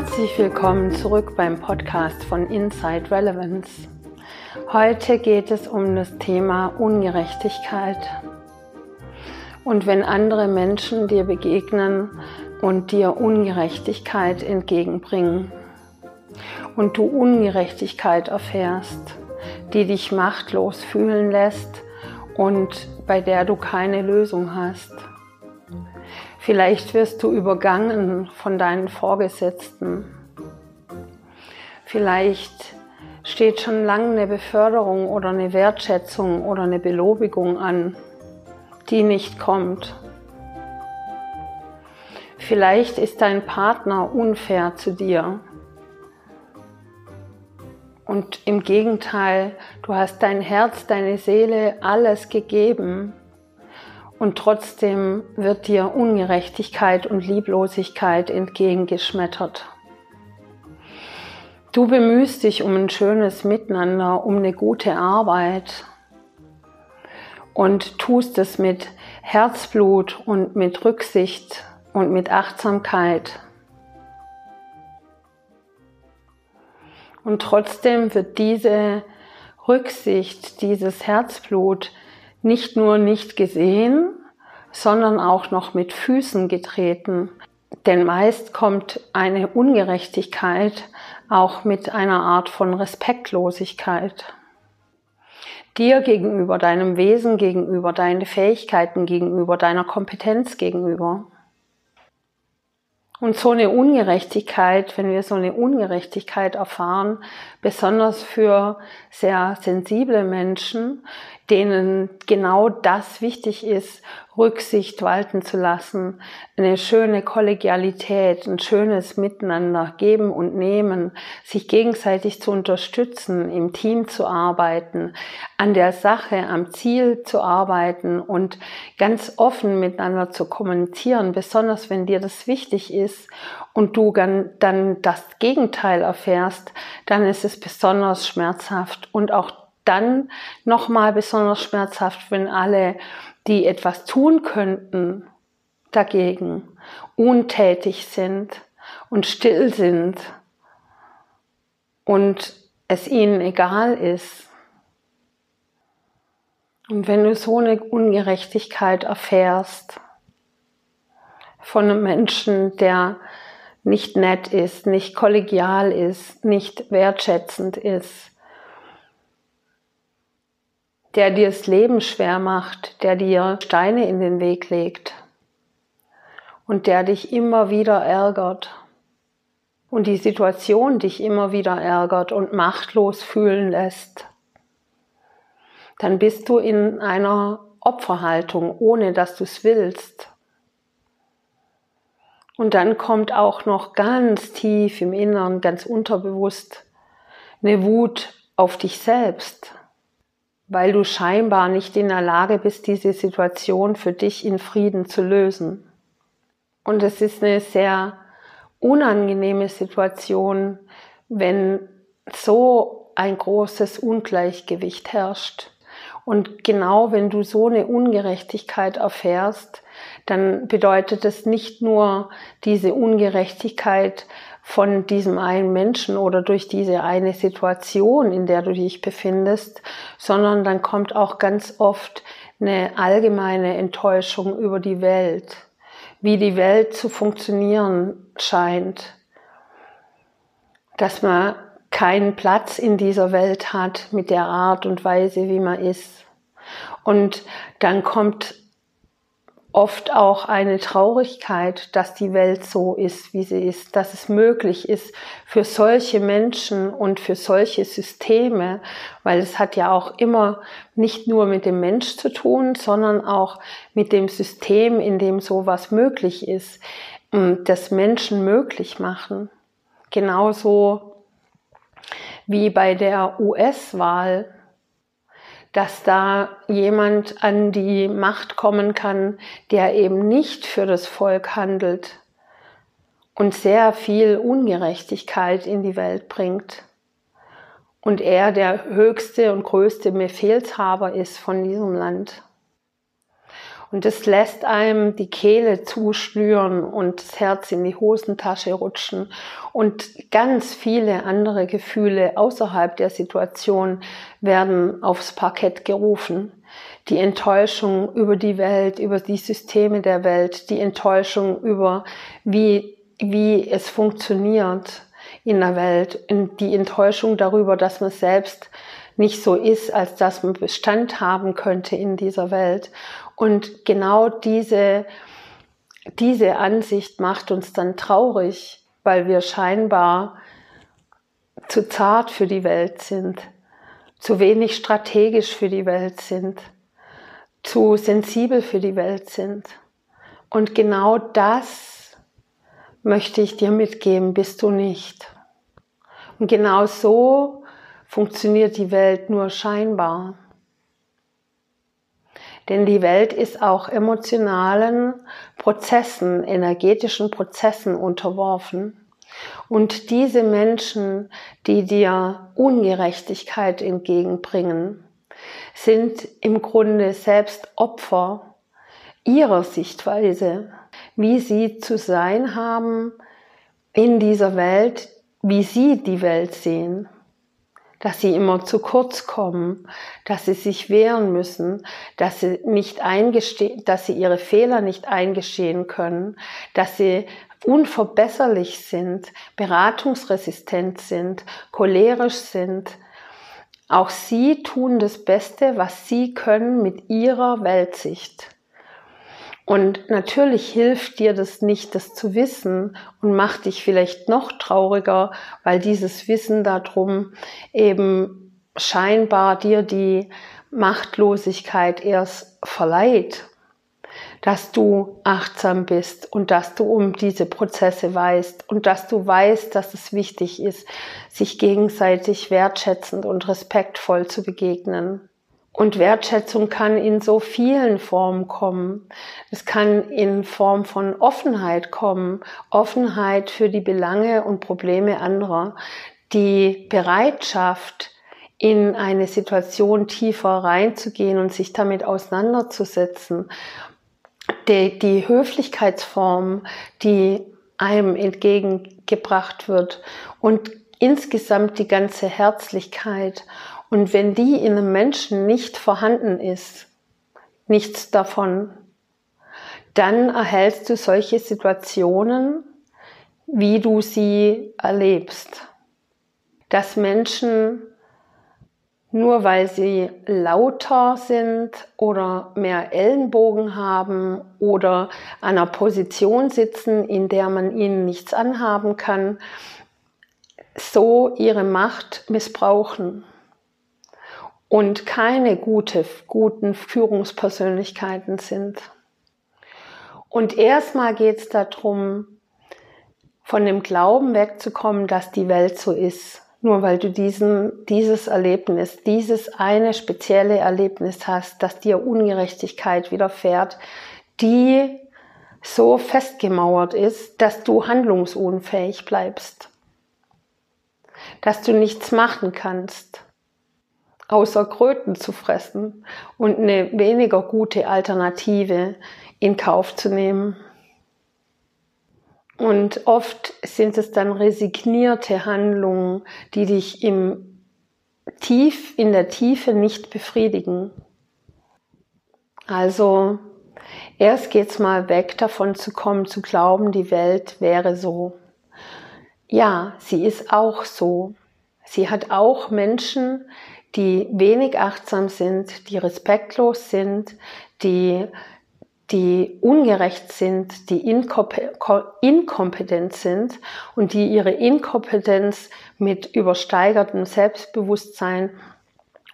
Herzlich willkommen zurück beim Podcast von Inside Relevance. Heute geht es um das Thema Ungerechtigkeit. Und wenn andere Menschen dir begegnen und dir Ungerechtigkeit entgegenbringen und du Ungerechtigkeit erfährst, die dich machtlos fühlen lässt und bei der du keine Lösung hast, Vielleicht wirst du übergangen von deinen Vorgesetzten. Vielleicht steht schon lange eine Beförderung oder eine Wertschätzung oder eine Belobigung an, die nicht kommt. Vielleicht ist dein Partner unfair zu dir. Und im Gegenteil, du hast dein Herz, deine Seele, alles gegeben und trotzdem wird dir Ungerechtigkeit und Lieblosigkeit entgegengeschmettert. Du bemühst dich um ein schönes Miteinander, um eine gute Arbeit und tust es mit Herzblut und mit Rücksicht und mit Achtsamkeit. Und trotzdem wird diese Rücksicht, dieses Herzblut nicht nur nicht gesehen, sondern auch noch mit Füßen getreten. Denn meist kommt eine Ungerechtigkeit auch mit einer Art von Respektlosigkeit. Dir gegenüber, deinem Wesen gegenüber, deine Fähigkeiten gegenüber, deiner Kompetenz gegenüber. Und so eine Ungerechtigkeit, wenn wir so eine Ungerechtigkeit erfahren, besonders für sehr sensible Menschen, denen genau das wichtig ist, Rücksicht walten zu lassen, eine schöne Kollegialität, ein schönes Miteinander geben und nehmen, sich gegenseitig zu unterstützen, im Team zu arbeiten, an der Sache, am Ziel zu arbeiten und ganz offen miteinander zu kommunizieren, besonders wenn dir das wichtig ist und du dann, dann das Gegenteil erfährst, dann ist es besonders schmerzhaft und auch dann nochmal besonders schmerzhaft, wenn alle, die etwas tun könnten, dagegen untätig sind und still sind und es ihnen egal ist. Und wenn du so eine Ungerechtigkeit erfährst von einem Menschen, der nicht nett ist, nicht kollegial ist, nicht wertschätzend ist, der dir das Leben schwer macht, der dir Steine in den Weg legt und der dich immer wieder ärgert und die Situation dich immer wieder ärgert und machtlos fühlen lässt, dann bist du in einer Opferhaltung, ohne dass du es willst. Und dann kommt auch noch ganz tief im Inneren, ganz unterbewusst, eine Wut auf dich selbst weil du scheinbar nicht in der Lage bist, diese Situation für dich in Frieden zu lösen. Und es ist eine sehr unangenehme Situation, wenn so ein großes Ungleichgewicht herrscht. Und genau wenn du so eine Ungerechtigkeit erfährst, dann bedeutet es nicht nur diese Ungerechtigkeit von diesem einen Menschen oder durch diese eine Situation, in der du dich befindest, sondern dann kommt auch ganz oft eine allgemeine Enttäuschung über die Welt, wie die Welt zu funktionieren scheint, dass man keinen Platz in dieser Welt hat mit der Art und Weise, wie man ist. Und dann kommt oft auch eine Traurigkeit, dass die Welt so ist, wie sie ist, dass es möglich ist für solche Menschen und für solche Systeme, weil es hat ja auch immer nicht nur mit dem Mensch zu tun, sondern auch mit dem System, in dem sowas möglich ist, das Menschen möglich machen. Genauso wie bei der US-Wahl dass da jemand an die Macht kommen kann, der eben nicht für das Volk handelt und sehr viel Ungerechtigkeit in die Welt bringt. Und er der höchste und größte Befehlshaber ist von diesem Land. Und es lässt einem die Kehle zuschnüren und das Herz in die Hosentasche rutschen und ganz viele andere Gefühle außerhalb der Situation werden aufs Parkett gerufen. Die Enttäuschung über die Welt, über die Systeme der Welt, die Enttäuschung über wie, wie es funktioniert in der Welt, die Enttäuschung darüber, dass man selbst nicht so ist, als dass man Bestand haben könnte in dieser Welt. Und genau diese, diese Ansicht macht uns dann traurig, weil wir scheinbar zu zart für die Welt sind, zu wenig strategisch für die Welt sind, zu sensibel für die Welt sind. Und genau das möchte ich dir mitgeben, bist du nicht. Und genau so funktioniert die Welt nur scheinbar. Denn die Welt ist auch emotionalen Prozessen, energetischen Prozessen unterworfen. Und diese Menschen, die dir Ungerechtigkeit entgegenbringen, sind im Grunde selbst Opfer ihrer Sichtweise, wie sie zu sein haben in dieser Welt, wie sie die Welt sehen dass sie immer zu kurz kommen, dass sie sich wehren müssen, dass sie nicht eingestehen, dass sie ihre Fehler nicht eingestehen können, dass sie unverbesserlich sind, beratungsresistent sind, cholerisch sind. Auch sie tun das Beste, was sie können mit ihrer Weltsicht. Und natürlich hilft dir das nicht, das zu wissen und macht dich vielleicht noch trauriger, weil dieses Wissen darum eben scheinbar dir die Machtlosigkeit erst verleiht, dass du achtsam bist und dass du um diese Prozesse weißt und dass du weißt, dass es wichtig ist, sich gegenseitig wertschätzend und respektvoll zu begegnen. Und Wertschätzung kann in so vielen Formen kommen. Es kann in Form von Offenheit kommen, Offenheit für die Belange und Probleme anderer, die Bereitschaft, in eine Situation tiefer reinzugehen und sich damit auseinanderzusetzen. Die, die Höflichkeitsform, die einem entgegengebracht wird und insgesamt die ganze Herzlichkeit und wenn die in einem Menschen nicht vorhanden ist, nichts davon, dann erhältst du solche Situationen, wie du sie erlebst. Dass Menschen nur weil sie lauter sind oder mehr Ellenbogen haben oder an einer Position sitzen, in der man ihnen nichts anhaben kann, so ihre Macht missbrauchen und keine gute, guten Führungspersönlichkeiten sind. Und erstmal geht es darum, von dem Glauben wegzukommen, dass die Welt so ist. Nur weil du diesen, dieses Erlebnis, dieses eine spezielle Erlebnis hast, dass dir Ungerechtigkeit widerfährt, die so festgemauert ist, dass du handlungsunfähig bleibst. Dass du nichts machen kannst außer Kröten zu fressen und eine weniger gute Alternative in Kauf zu nehmen. Und oft sind es dann resignierte Handlungen, die dich im Tief, in der Tiefe nicht befriedigen. Also, erst geht's mal weg davon zu kommen, zu glauben, die Welt wäre so. Ja, sie ist auch so. Sie hat auch Menschen, die wenig achtsam sind, die respektlos sind, die, die ungerecht sind, die inkompetent sind und die ihre Inkompetenz mit übersteigertem Selbstbewusstsein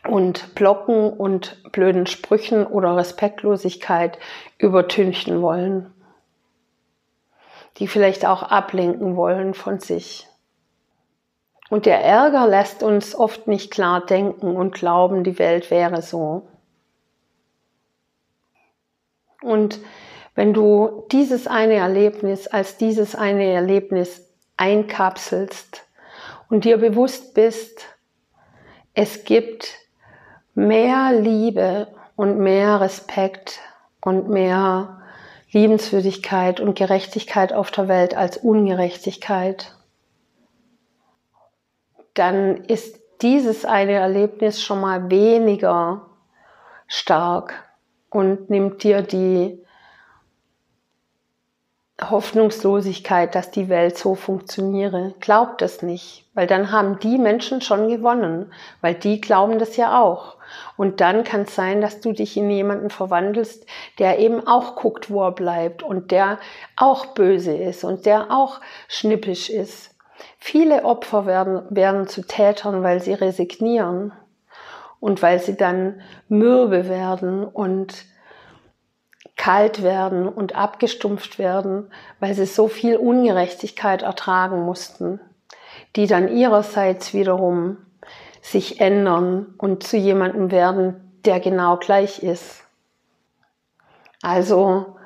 und Blocken und blöden Sprüchen oder Respektlosigkeit übertünchen wollen, die vielleicht auch ablenken wollen von sich. Und der Ärger lässt uns oft nicht klar denken und glauben, die Welt wäre so. Und wenn du dieses eine Erlebnis als dieses eine Erlebnis einkapselst und dir bewusst bist, es gibt mehr Liebe und mehr Respekt und mehr Liebenswürdigkeit und Gerechtigkeit auf der Welt als Ungerechtigkeit, dann ist dieses eine Erlebnis schon mal weniger stark und nimmt dir die Hoffnungslosigkeit, dass die Welt so funktioniere. Glaubt es nicht, weil dann haben die Menschen schon gewonnen, weil die glauben das ja auch. Und dann kann es sein, dass du dich in jemanden verwandelst, der eben auch guckt, wo er bleibt und der auch böse ist und der auch schnippisch ist. Viele Opfer werden, werden zu Tätern, weil sie resignieren und weil sie dann mürbe werden und kalt werden und abgestumpft werden, weil sie so viel Ungerechtigkeit ertragen mussten, die dann ihrerseits wiederum sich ändern und zu jemandem werden, der genau gleich ist. Also,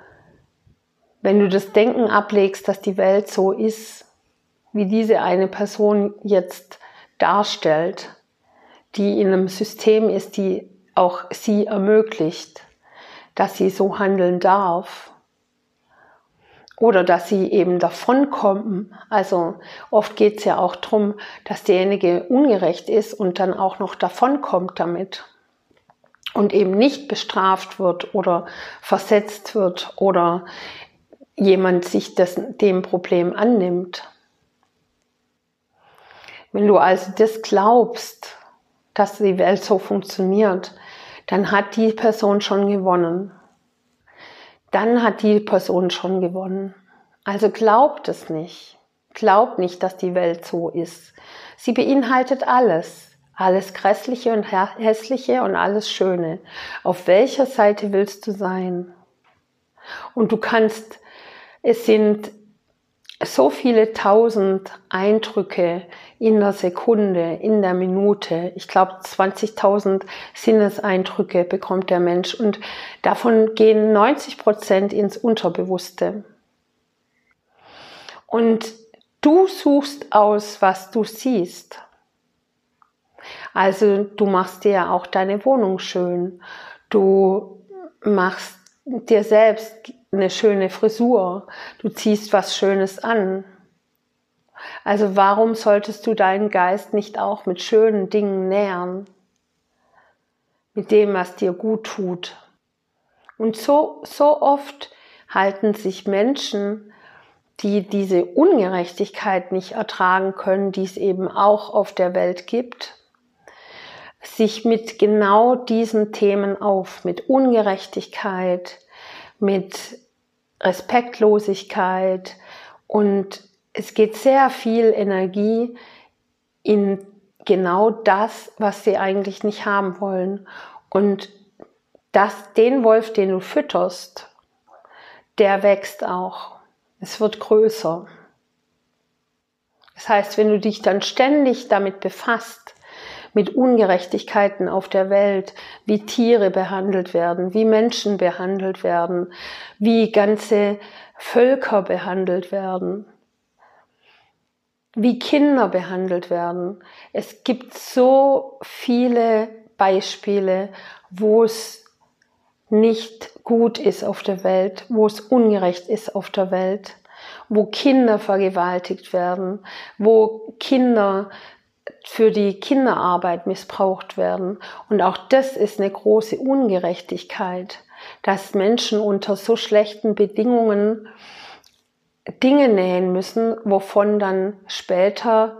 wenn du das Denken ablegst, dass die Welt so ist, wie diese eine Person jetzt darstellt, die in einem System ist, die auch sie ermöglicht, dass sie so handeln darf. Oder dass sie eben davonkommen. Also oft geht es ja auch darum, dass derjenige ungerecht ist und dann auch noch davonkommt damit. Und eben nicht bestraft wird oder versetzt wird oder jemand sich das, dem Problem annimmt. Wenn du also das glaubst, dass die Welt so funktioniert, dann hat die Person schon gewonnen. Dann hat die Person schon gewonnen. Also glaubt es nicht. Glaubt nicht, dass die Welt so ist. Sie beinhaltet alles. Alles Grässliche und Hässliche und alles Schöne. Auf welcher Seite willst du sein? Und du kannst, es sind so viele tausend Eindrücke in der Sekunde, in der Minute. Ich glaube, 20.000 Sinneseindrücke bekommt der Mensch und davon gehen 90 Prozent ins Unterbewusste. Und du suchst aus, was du siehst. Also du machst dir ja auch deine Wohnung schön. Du machst dir selbst eine schöne Frisur, du ziehst was Schönes an. Also warum solltest du deinen Geist nicht auch mit schönen Dingen nähern? Mit dem, was dir gut tut. Und so, so oft halten sich Menschen, die diese Ungerechtigkeit nicht ertragen können, die es eben auch auf der Welt gibt, sich mit genau diesen Themen auf, mit Ungerechtigkeit, mit Respektlosigkeit und es geht sehr viel Energie in genau das, was sie eigentlich nicht haben wollen. Und das, den Wolf, den du fütterst, der wächst auch. Es wird größer. Das heißt, wenn du dich dann ständig damit befasst, mit Ungerechtigkeiten auf der Welt, wie Tiere behandelt werden, wie Menschen behandelt werden, wie ganze Völker behandelt werden, wie Kinder behandelt werden. Es gibt so viele Beispiele, wo es nicht gut ist auf der Welt, wo es ungerecht ist auf der Welt, wo Kinder vergewaltigt werden, wo Kinder für die Kinderarbeit missbraucht werden. Und auch das ist eine große Ungerechtigkeit, dass Menschen unter so schlechten Bedingungen Dinge nähen müssen, wovon dann später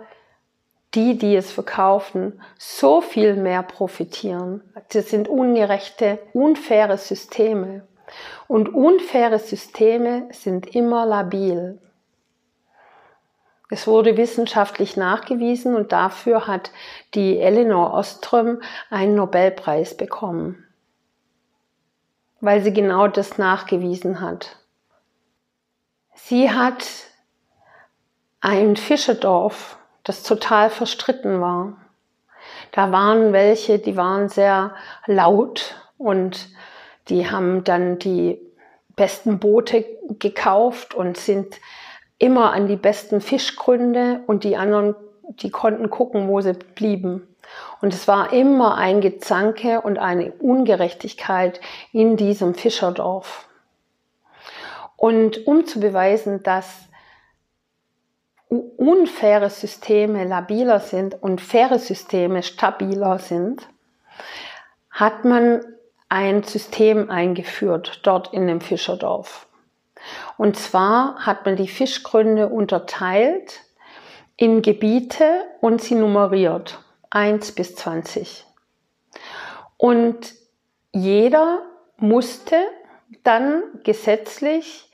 die, die es verkaufen, so viel mehr profitieren. Das sind ungerechte, unfaire Systeme. Und unfaire Systeme sind immer labil. Es wurde wissenschaftlich nachgewiesen und dafür hat die Eleanor Ostrom einen Nobelpreis bekommen, weil sie genau das nachgewiesen hat. Sie hat ein Fischerdorf, das total verstritten war. Da waren welche, die waren sehr laut und die haben dann die besten Boote gekauft und sind immer an die besten Fischgründe und die anderen, die konnten gucken, wo sie blieben. Und es war immer ein Gezanke und eine Ungerechtigkeit in diesem Fischerdorf. Und um zu beweisen, dass unfaire Systeme labiler sind und faire Systeme stabiler sind, hat man ein System eingeführt dort in dem Fischerdorf. Und zwar hat man die Fischgründe unterteilt in Gebiete und sie nummeriert. 1 bis 20. Und jeder musste dann gesetzlich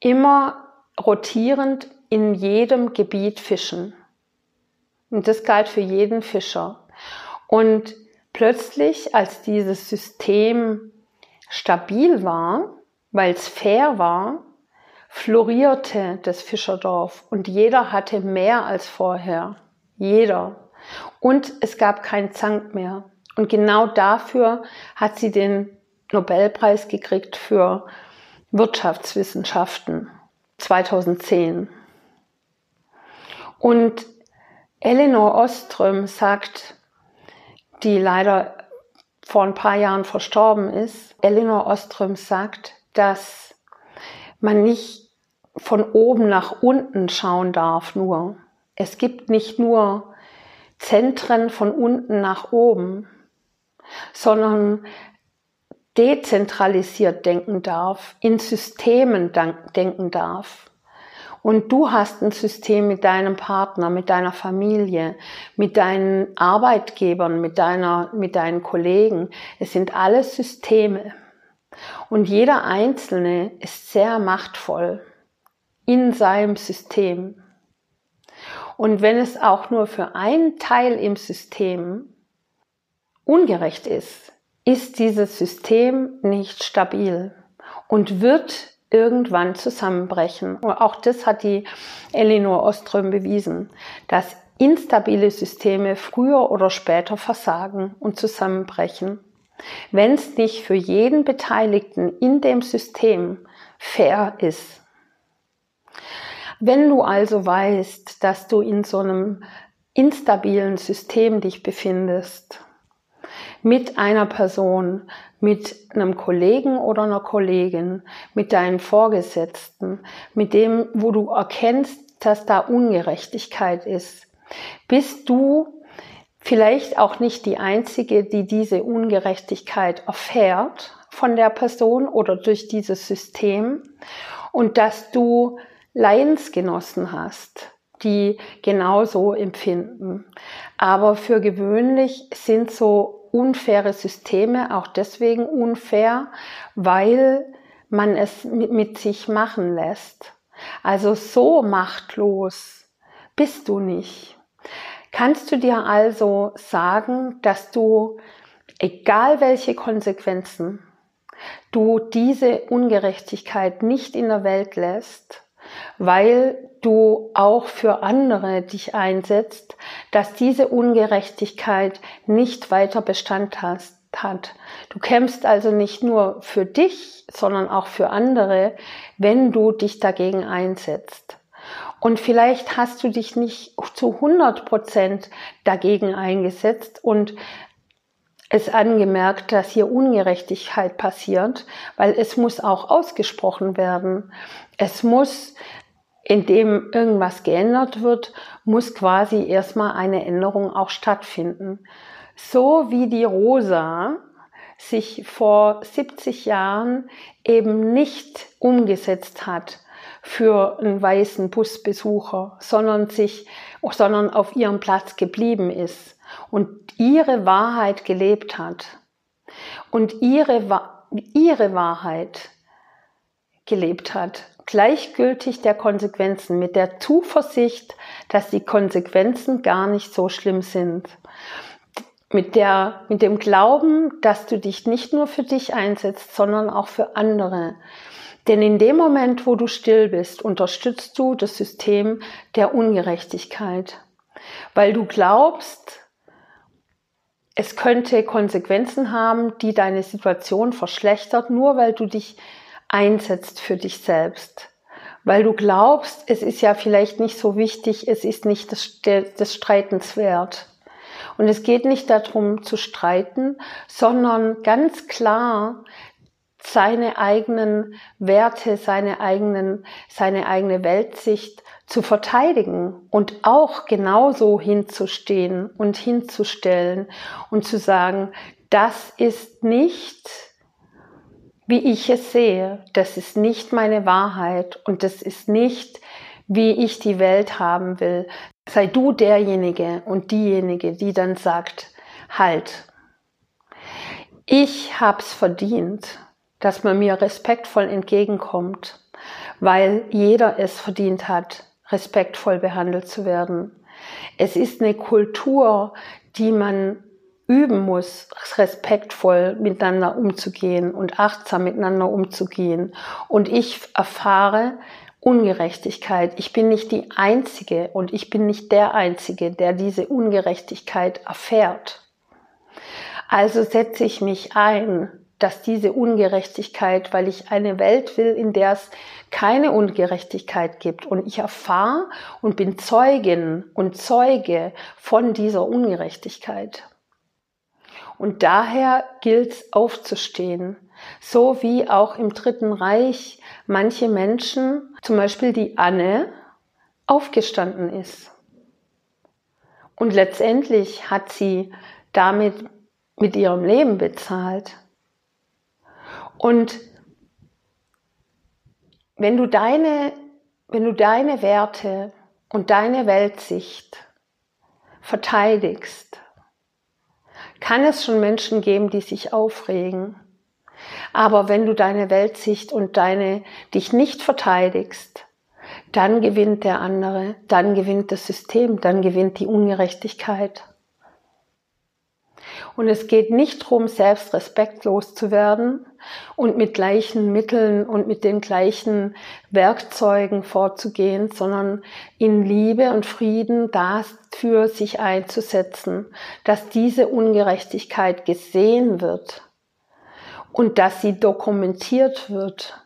immer rotierend in jedem Gebiet fischen. Und das galt für jeden Fischer. Und plötzlich, als dieses System stabil war, weil es fair war, florierte das Fischerdorf und jeder hatte mehr als vorher. Jeder. Und es gab keinen Zank mehr. Und genau dafür hat sie den Nobelpreis gekriegt für Wirtschaftswissenschaften 2010. Und Eleanor Oström sagt, die leider vor ein paar Jahren verstorben ist, Eleanor Oström sagt, dass man nicht von oben nach unten schauen darf nur. Es gibt nicht nur Zentren von unten nach oben, sondern dezentralisiert denken darf, in Systemen denken darf. Und du hast ein System mit deinem Partner, mit deiner Familie, mit deinen Arbeitgebern, mit deiner, mit deinen Kollegen. Es sind alles Systeme. Und jeder Einzelne ist sehr machtvoll in seinem System. Und wenn es auch nur für einen Teil im System ungerecht ist, ist dieses System nicht stabil und wird irgendwann zusammenbrechen. Und auch das hat die Elinor Oström bewiesen, dass instabile Systeme früher oder später versagen und zusammenbrechen, wenn es nicht für jeden Beteiligten in dem System fair ist. Wenn du also weißt, dass du in so einem instabilen System dich befindest, mit einer Person, mit einem Kollegen oder einer Kollegin, mit deinen Vorgesetzten, mit dem, wo du erkennst, dass da Ungerechtigkeit ist, bist du vielleicht auch nicht die Einzige, die diese Ungerechtigkeit erfährt von der Person oder durch dieses System und dass du Leidensgenossen hast, die genauso empfinden. Aber für gewöhnlich sind so unfaire Systeme auch deswegen unfair, weil man es mit sich machen lässt. Also so machtlos bist du nicht. Kannst du dir also sagen, dass du, egal welche Konsequenzen, du diese Ungerechtigkeit nicht in der Welt lässt, weil du auch für andere dich einsetzt, dass diese Ungerechtigkeit nicht weiter Bestand hat. Du kämpfst also nicht nur für dich, sondern auch für andere, wenn du dich dagegen einsetzt. Und vielleicht hast du dich nicht zu 100 Prozent dagegen eingesetzt und es angemerkt, dass hier Ungerechtigkeit passiert, weil es muss auch ausgesprochen werden. Es muss, indem irgendwas geändert wird, muss quasi erstmal eine Änderung auch stattfinden. So wie die Rosa sich vor 70 Jahren eben nicht umgesetzt hat für einen weißen Busbesucher, sondern sich, sondern auf ihrem Platz geblieben ist und ihre Wahrheit gelebt hat und ihre, ihre Wahrheit gelebt hat, gleichgültig der Konsequenzen, mit der Zuversicht, dass die Konsequenzen gar nicht so schlimm sind. Mit, der, mit dem Glauben, dass du dich nicht nur für dich einsetzt, sondern auch für andere. Denn in dem Moment, wo du still bist, unterstützt du das System der Ungerechtigkeit. Weil du glaubst, es könnte Konsequenzen haben, die deine Situation verschlechtert, nur weil du dich einsetzt für dich selbst. Weil du glaubst, es ist ja vielleicht nicht so wichtig, es ist nicht des, des Streitens wert. Und es geht nicht darum zu streiten, sondern ganz klar seine eigenen Werte, seine eigenen, seine eigene Weltsicht zu verteidigen und auch genauso hinzustehen und hinzustellen und zu sagen, das ist nicht, wie ich es sehe, das ist nicht meine Wahrheit und das ist nicht, wie ich die Welt haben will. Sei du derjenige und diejenige, die dann sagt, halt, ich hab's verdient, dass man mir respektvoll entgegenkommt, weil jeder es verdient hat, respektvoll behandelt zu werden. Es ist eine Kultur, die man üben muss, respektvoll miteinander umzugehen und achtsam miteinander umzugehen. Und ich erfahre Ungerechtigkeit. Ich bin nicht die Einzige und ich bin nicht der Einzige, der diese Ungerechtigkeit erfährt. Also setze ich mich ein, dass diese Ungerechtigkeit, weil ich eine Welt will, in der es keine Ungerechtigkeit gibt und ich erfahre und bin Zeugin und Zeuge von dieser Ungerechtigkeit. Und daher gilt es aufzustehen, so wie auch im Dritten Reich manche Menschen, zum Beispiel die Anne, aufgestanden ist. Und letztendlich hat sie damit mit ihrem Leben bezahlt. Und wenn du deine, wenn du deine Werte und deine Weltsicht verteidigst, kann es schon Menschen geben, die sich aufregen. Aber wenn du deine Weltsicht und deine dich nicht verteidigst, dann gewinnt der andere, dann gewinnt das System, dann gewinnt die Ungerechtigkeit. Und es geht nicht darum, selbst respektlos zu werden und mit gleichen Mitteln und mit den gleichen Werkzeugen vorzugehen, sondern in Liebe und Frieden dafür sich einzusetzen, dass diese Ungerechtigkeit gesehen wird und dass sie dokumentiert wird.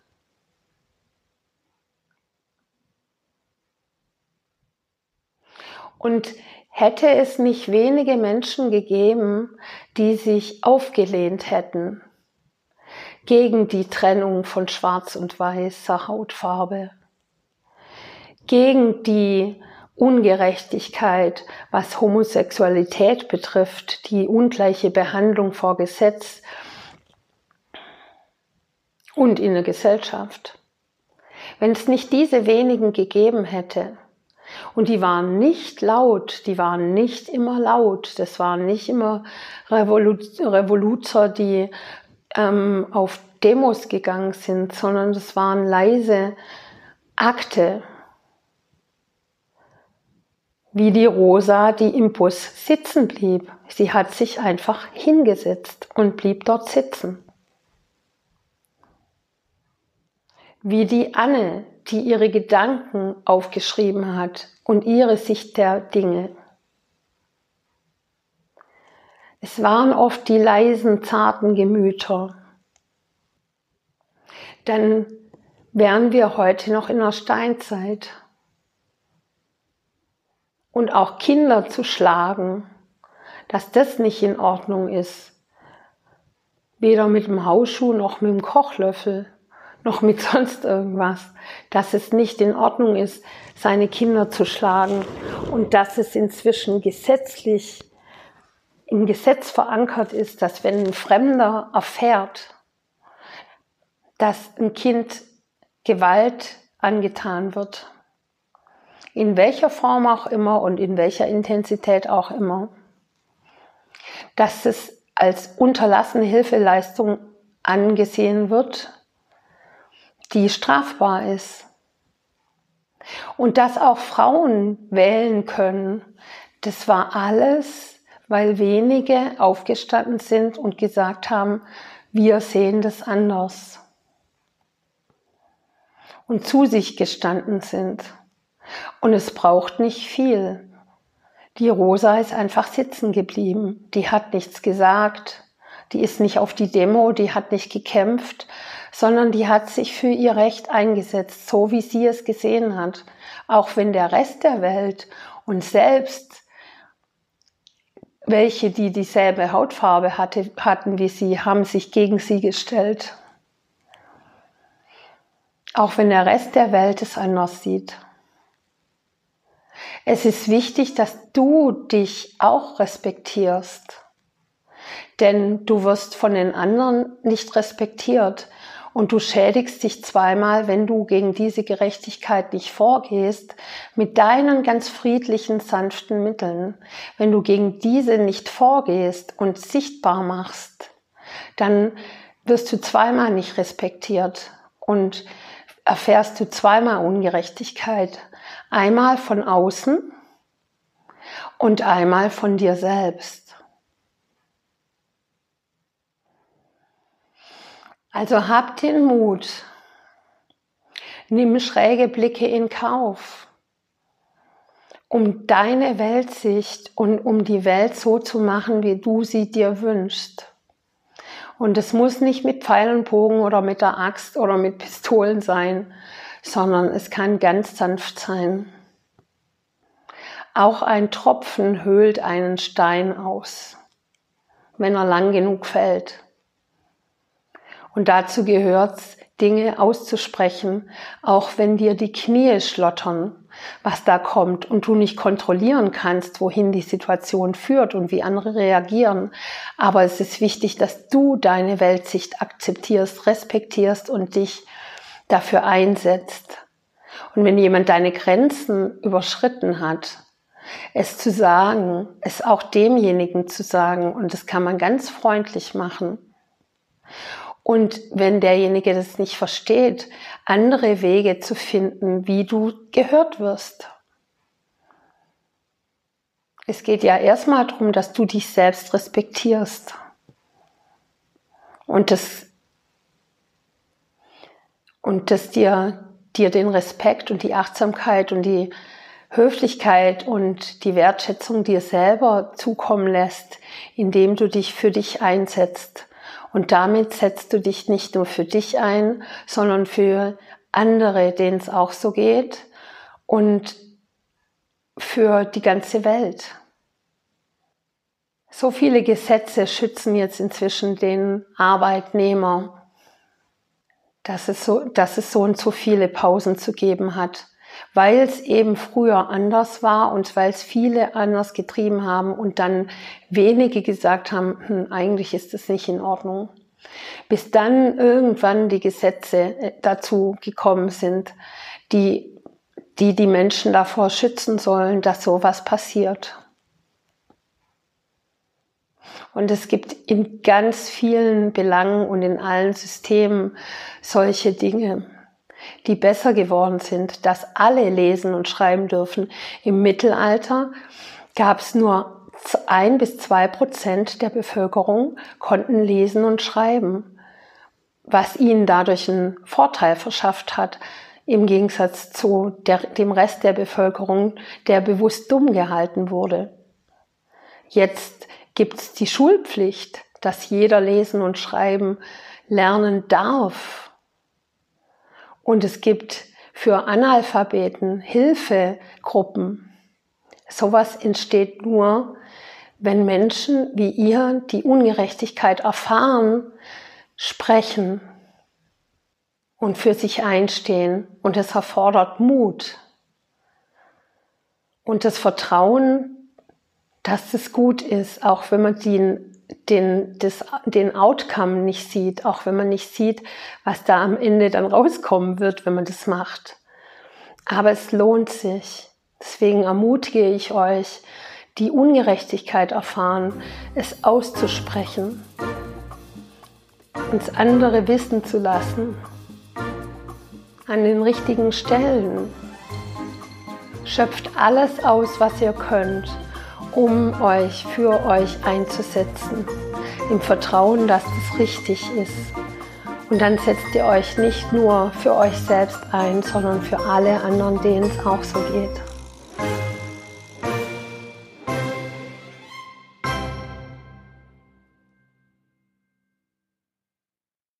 Und hätte es nicht wenige Menschen gegeben, die sich aufgelehnt hätten gegen die Trennung von Schwarz und Weißer Hautfarbe, gegen die Ungerechtigkeit, was Homosexualität betrifft, die ungleiche Behandlung vor Gesetz, und in der Gesellschaft. Wenn es nicht diese wenigen gegeben hätte, und die waren nicht laut, die waren nicht immer laut, das waren nicht immer Revolu Revoluzer, die ähm, auf Demos gegangen sind, sondern das waren leise Akte, wie die Rosa, die im Bus sitzen blieb. Sie hat sich einfach hingesetzt und blieb dort sitzen. wie die Anne, die ihre Gedanken aufgeschrieben hat und ihre Sicht der Dinge. Es waren oft die leisen, zarten Gemüter. Dann wären wir heute noch in der Steinzeit. Und auch Kinder zu schlagen, dass das nicht in Ordnung ist. Weder mit dem Hausschuh noch mit dem Kochlöffel noch mit sonst irgendwas, dass es nicht in Ordnung ist, seine Kinder zu schlagen und dass es inzwischen gesetzlich im Gesetz verankert ist, dass wenn ein Fremder erfährt, dass ein Kind Gewalt angetan wird, in welcher Form auch immer und in welcher Intensität auch immer, dass es als unterlassene Hilfeleistung angesehen wird die strafbar ist. Und dass auch Frauen wählen können, das war alles, weil wenige aufgestanden sind und gesagt haben, wir sehen das anders. Und zu sich gestanden sind. Und es braucht nicht viel. Die Rosa ist einfach sitzen geblieben. Die hat nichts gesagt. Die ist nicht auf die Demo, die hat nicht gekämpft, sondern die hat sich für ihr Recht eingesetzt, so wie sie es gesehen hat. Auch wenn der Rest der Welt und selbst welche, die dieselbe Hautfarbe hatte, hatten wie sie, haben sich gegen sie gestellt. Auch wenn der Rest der Welt es anders sieht. Es ist wichtig, dass du dich auch respektierst. Denn du wirst von den anderen nicht respektiert. Und du schädigst dich zweimal, wenn du gegen diese Gerechtigkeit nicht vorgehst, mit deinen ganz friedlichen, sanften Mitteln. Wenn du gegen diese nicht vorgehst und sichtbar machst, dann wirst du zweimal nicht respektiert und erfährst du zweimal Ungerechtigkeit. Einmal von außen und einmal von dir selbst. Also hab den Mut. Nimm schräge Blicke in Kauf, um deine Weltsicht und um die Welt so zu machen, wie du sie dir wünschst. Und es muss nicht mit Pfeil und Bogen oder mit der Axt oder mit Pistolen sein, sondern es kann ganz sanft sein. Auch ein Tropfen höhlt einen Stein aus, wenn er lang genug fällt. Und dazu gehört Dinge auszusprechen, auch wenn dir die Knie schlottern, was da kommt und du nicht kontrollieren kannst, wohin die Situation führt und wie andere reagieren. Aber es ist wichtig, dass du deine Weltsicht akzeptierst, respektierst und dich dafür einsetzt. Und wenn jemand deine Grenzen überschritten hat, es zu sagen, es auch demjenigen zu sagen, und das kann man ganz freundlich machen. Und wenn derjenige das nicht versteht, andere Wege zu finden, wie du gehört wirst. Es geht ja erstmal darum, dass du dich selbst respektierst. Und das, und dass dir, dir den Respekt und die Achtsamkeit und die Höflichkeit und die Wertschätzung dir selber zukommen lässt, indem du dich für dich einsetzt und damit setzt du dich nicht nur für dich ein, sondern für andere, denen es auch so geht und für die ganze Welt. So viele Gesetze schützen jetzt inzwischen den Arbeitnehmer, dass es so, dass es so und so viele Pausen zu geben hat weil es eben früher anders war und weil es viele anders getrieben haben und dann wenige gesagt haben, hm, eigentlich ist das nicht in Ordnung. Bis dann irgendwann die Gesetze äh, dazu gekommen sind, die die, die Menschen davor schützen sollen, dass sowas passiert. Und es gibt in ganz vielen Belangen und in allen Systemen solche Dinge die besser geworden sind, dass alle lesen und schreiben dürfen. Im Mittelalter gab es nur ein bis zwei Prozent der Bevölkerung konnten lesen und schreiben, was ihnen dadurch einen Vorteil verschafft hat, im Gegensatz zu der, dem Rest der Bevölkerung, der bewusst dumm gehalten wurde. Jetzt gibt's die Schulpflicht, dass jeder lesen und schreiben lernen darf und es gibt für Analphabeten Hilfegruppen. Sowas entsteht nur, wenn Menschen wie ihr, die Ungerechtigkeit erfahren, sprechen und für sich einstehen. Und es erfordert Mut und das Vertrauen, dass es gut ist, auch wenn man den den, das, den Outcome nicht sieht, auch wenn man nicht sieht, was da am Ende dann rauskommen wird, wenn man das macht. Aber es lohnt sich. Deswegen ermutige ich euch, die Ungerechtigkeit erfahren, es auszusprechen, uns andere wissen zu lassen, an den richtigen Stellen. Schöpft alles aus, was ihr könnt um euch für euch einzusetzen, im Vertrauen, dass das richtig ist. Und dann setzt ihr euch nicht nur für euch selbst ein, sondern für alle anderen, denen es auch so geht.